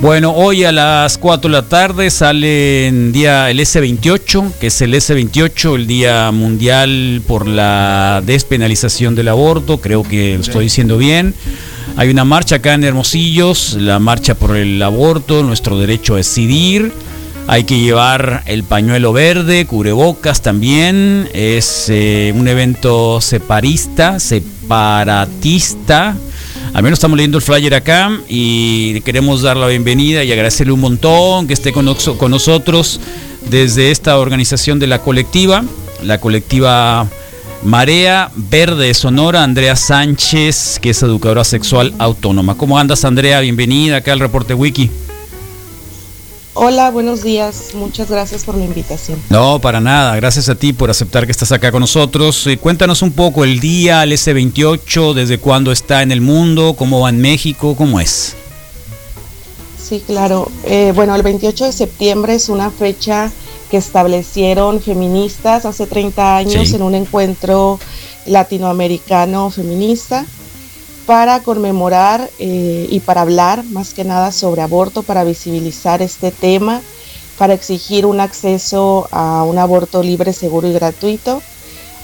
Bueno, hoy a las 4 de la tarde sale en día el S28, que es el S28, el Día Mundial por la Despenalización del Aborto, creo que lo estoy diciendo bien. Hay una marcha acá en Hermosillos, la marcha por el aborto, nuestro derecho a decidir. Hay que llevar el pañuelo verde, cubrebocas también. Es eh, un evento separista, separatista al menos estamos leyendo el flyer acá y queremos dar la bienvenida y agradecerle un montón que esté con, nosotros desde esta organización de la colectiva, la colectiva Marea Verde Sonora, Andrea Sánchez, que es educadora sexual autónoma. ¿Cómo andas, Andrea? Bienvenida acá al reporte Wiki. Hola, buenos días. Muchas gracias por la invitación. No, para nada. Gracias a ti por aceptar que estás acá con nosotros. Eh, cuéntanos un poco el día, el S28, desde cuándo está en el mundo, cómo va en México, cómo es. Sí, claro. Eh, bueno, el 28 de septiembre es una fecha que establecieron feministas hace 30 años en un encuentro latinoamericano feminista para conmemorar eh, y para hablar más que nada sobre aborto, para visibilizar este tema, para exigir un acceso a un aborto libre, seguro y gratuito.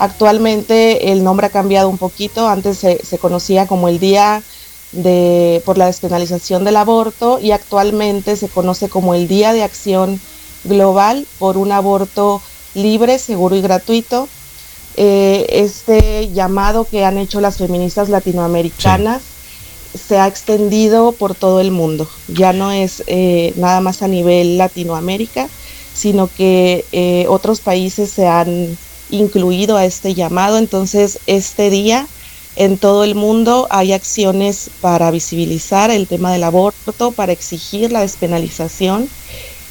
Actualmente el nombre ha cambiado un poquito, antes se, conocía como el Día de, por la despenalización del aborto y actualmente se conoce como el Día de Acción Global por un aborto libre, seguro y gratuito eh, este llamado que han hecho las feministas latinoamericanas se ha extendido por todo el mundo. Ya no es eh, nada más a nivel Latinoamérica, sino que eh, otros países se han incluido a este llamado. Entonces, este día en todo el mundo hay acciones para visibilizar el tema del aborto, para exigir la despenalización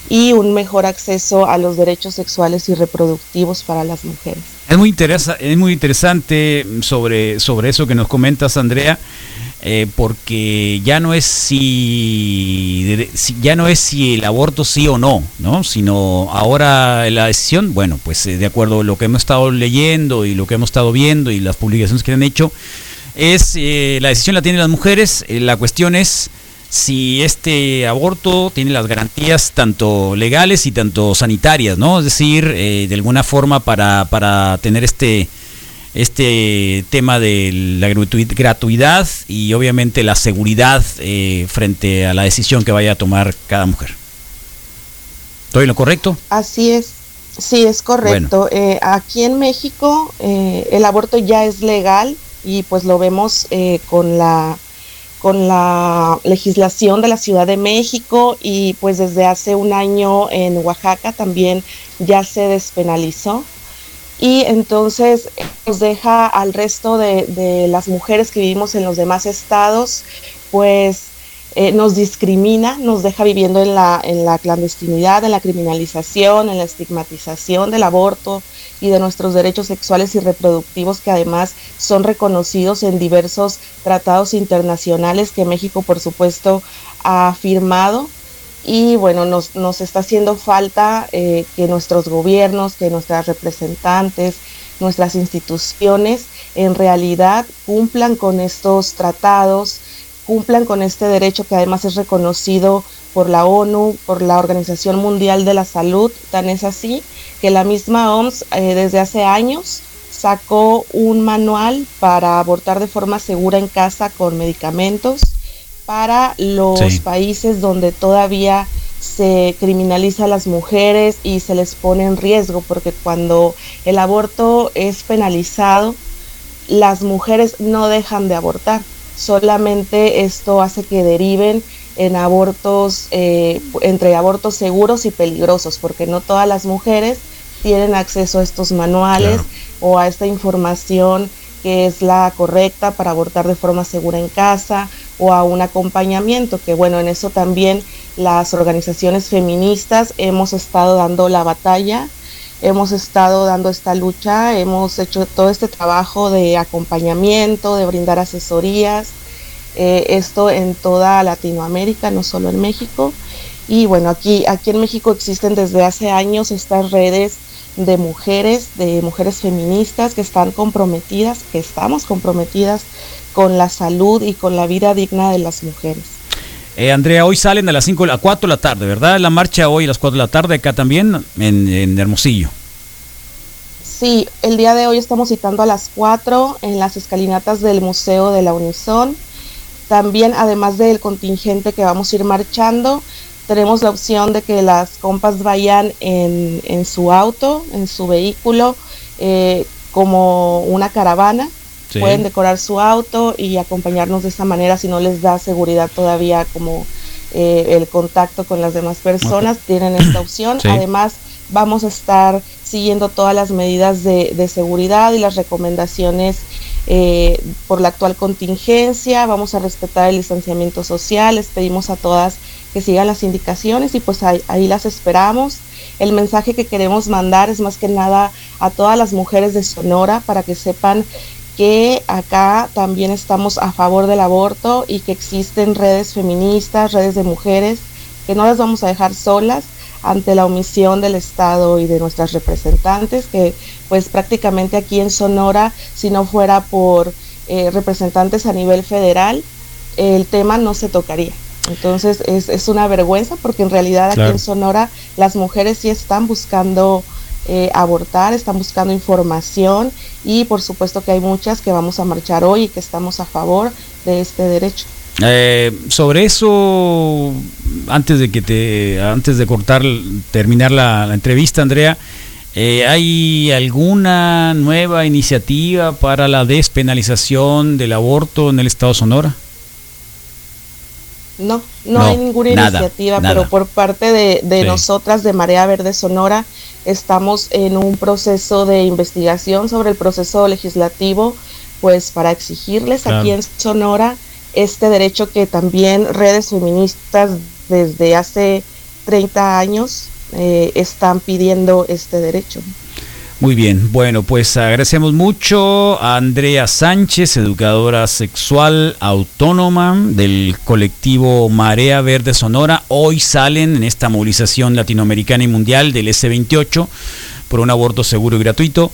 y un mejor acceso a los derechos sexuales y reproductivos para las mujeres. Es muy, interesa es muy interesante sobre, sobre eso que nos comentas, Andrea. Eh, porque ya no es si, ya no es si el aborto sí o no, ¿no? Sino ahora la decisión, bueno, pues eh, de acuerdo a lo que hemos estado leyendo y lo que hemos estado viendo y las publicaciones que han hecho, es eh, la decisión la tienen las mujeres. la cuestión es si este aborto tiene las garantías tanto legales y tanto sanitarias, ¿no? Es decir, eh, de alguna forma para, para tener este, este tema de la gratuidad y obviamente la seguridad eh, frente a la decisión que vaya a tomar cada mujer. ¿Estoy en lo correcto? Así es. Sí, es correcto. Eh, aquí en México el aborto ya es legal y pues lo vemos con la con la legislación de la Ciudad de México y pues desde hace un año en Oaxaca también ya se despenalizó. Y entonces nos deja al resto de, las mujeres que vivimos en los demás estados pues eh, nos discrimina, nos deja viviendo en la, en la clandestinidad, en la criminalización, en la estigmatización del aborto, y de nuestros derechos sexuales y reproductivos que además son reconocidos en diversos tratados internacionales que México por supuesto ha firmado. Y bueno, nos, nos está haciendo falta eh, que nuestros gobiernos, que nuestras representantes, nuestras instituciones en realidad cumplan con estos tratados, cumplan con este derecho que además es reconocido por la ONU, por la Organización Mundial de la Salud, tan es así que la misma OMS eh, desde hace años sacó un manual para abortar de forma segura en casa con medicamentos para los países donde todavía se criminaliza a las mujeres y se les pone en riesgo, porque cuando el aborto es penalizado, las mujeres no dejan de abortar, solamente esto hace que deriven en abortos, eh, entre abortos seguros y peligrosos, porque no todas las mujeres tienen acceso a estos manuales o a esta información que es la correcta para abortar de forma segura en casa o a un acompañamiento, que bueno, en eso también las organizaciones feministas hemos estado dando la batalla, hemos estado dando esta lucha, hemos hecho todo este trabajo de acompañamiento, de brindar asesorías, eh, esto en toda Latinoamérica, no solo en México. Y bueno, aquí, aquí en México existen desde hace años estas redes de mujeres, de mujeres feministas que están comprometidas, que estamos comprometidas con la salud y con la vida digna de las mujeres. Eh, Andrea, hoy salen a las 5, a 4 de la tarde, ¿verdad? La marcha hoy a las 4 de la tarde acá también en, Hermosillo. Sí, el día de hoy estamos citando a las 4 en las escalinatas del Museo de la Unison. También, además del contingente que vamos a ir marchando, tenemos la opción de que las compas vayan en, en su auto, en su vehículo, eh, como una caravana Pueden decorar su auto y acompañarnos de esta manera si no les da seguridad todavía como eh, el contacto con las demás personas. Tienen esta opción. Además, vamos a estar siguiendo todas las medidas de, seguridad y las recomendaciones eh, por la actual contingencia. Vamos a respetar el distanciamiento social. Les pedimos a todas que sigan las indicaciones y pues ahí las esperamos. El mensaje que queremos mandar es más que nada a todas las mujeres de Sonora para que sepan que acá también estamos a favor del aborto y que existen redes feministas, redes de mujeres, que no las vamos a dejar solas ante la omisión del Estado y de nuestras representantes, que pues prácticamente aquí en Sonora, si no fuera por eh, representantes a nivel federal, el tema no se tocaría. Entonces es, es una vergüenza porque en realidad aquí en Sonora las mujeres sí están buscando eh, abortar, están buscando información y por supuesto que hay muchas que vamos a marchar hoy y que estamos a favor de este derecho. Eh, sobre eso, antes de que te, antes de cortar, terminar la, entrevista, Andrea, eh, ¿hay alguna nueva iniciativa para la despenalización del aborto en el Estado de Sonora? No, no, hay ninguna iniciativa, pero por parte de, nosotras de Marea Verde Sonora estamos en un proceso de investigación sobre el proceso legislativo, pues para exigirles aquí en Sonora este derecho que también redes feministas desde hace 30 años eh, están pidiendo este derecho. Muy bien, bueno, pues agradecemos mucho a Andrea Sánchez, educadora sexual autónoma del colectivo Marea Verde Sonora. Hoy salen en esta movilización latinoamericana y mundial del S28 por un aborto seguro y gratuito.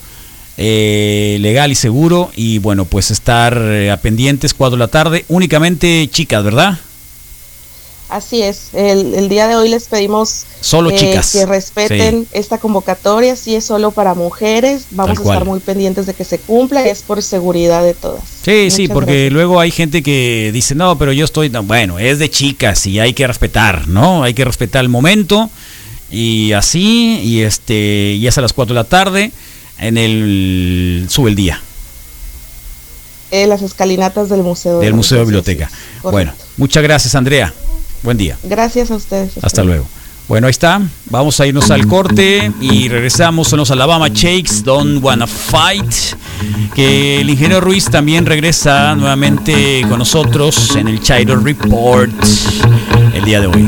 Eh, legal y seguro y bueno pues estar eh, a pendientes cuatro de la tarde únicamente chicas verdad Así es, el, día de hoy les pedimos solo eh, chicas. que respeten esta convocatoria, si es solo para mujeres, vamos a estar muy pendientes de que se cumpla, es por seguridad de todas. Sí, sí, porque luego hay gente que dice, no, pero yo estoy, bueno, es de chicas y hay que respetar, ¿no? Hay que respetar el momento y así, y este, y es a las 4 de la tarde en el, sube el día. En las escalinatas del Museo. Del Museo de Biblioteca. Bueno, muchas gracias Andrea. Buen día. Gracias a ustedes. Hasta luego. Bueno, ahí está. Vamos a irnos al corte y regresamos a los Alabama Shakes, Don't Wanna Fight. Que el ingeniero Ruiz también regresa nuevamente con nosotros en el Child Report el día de hoy.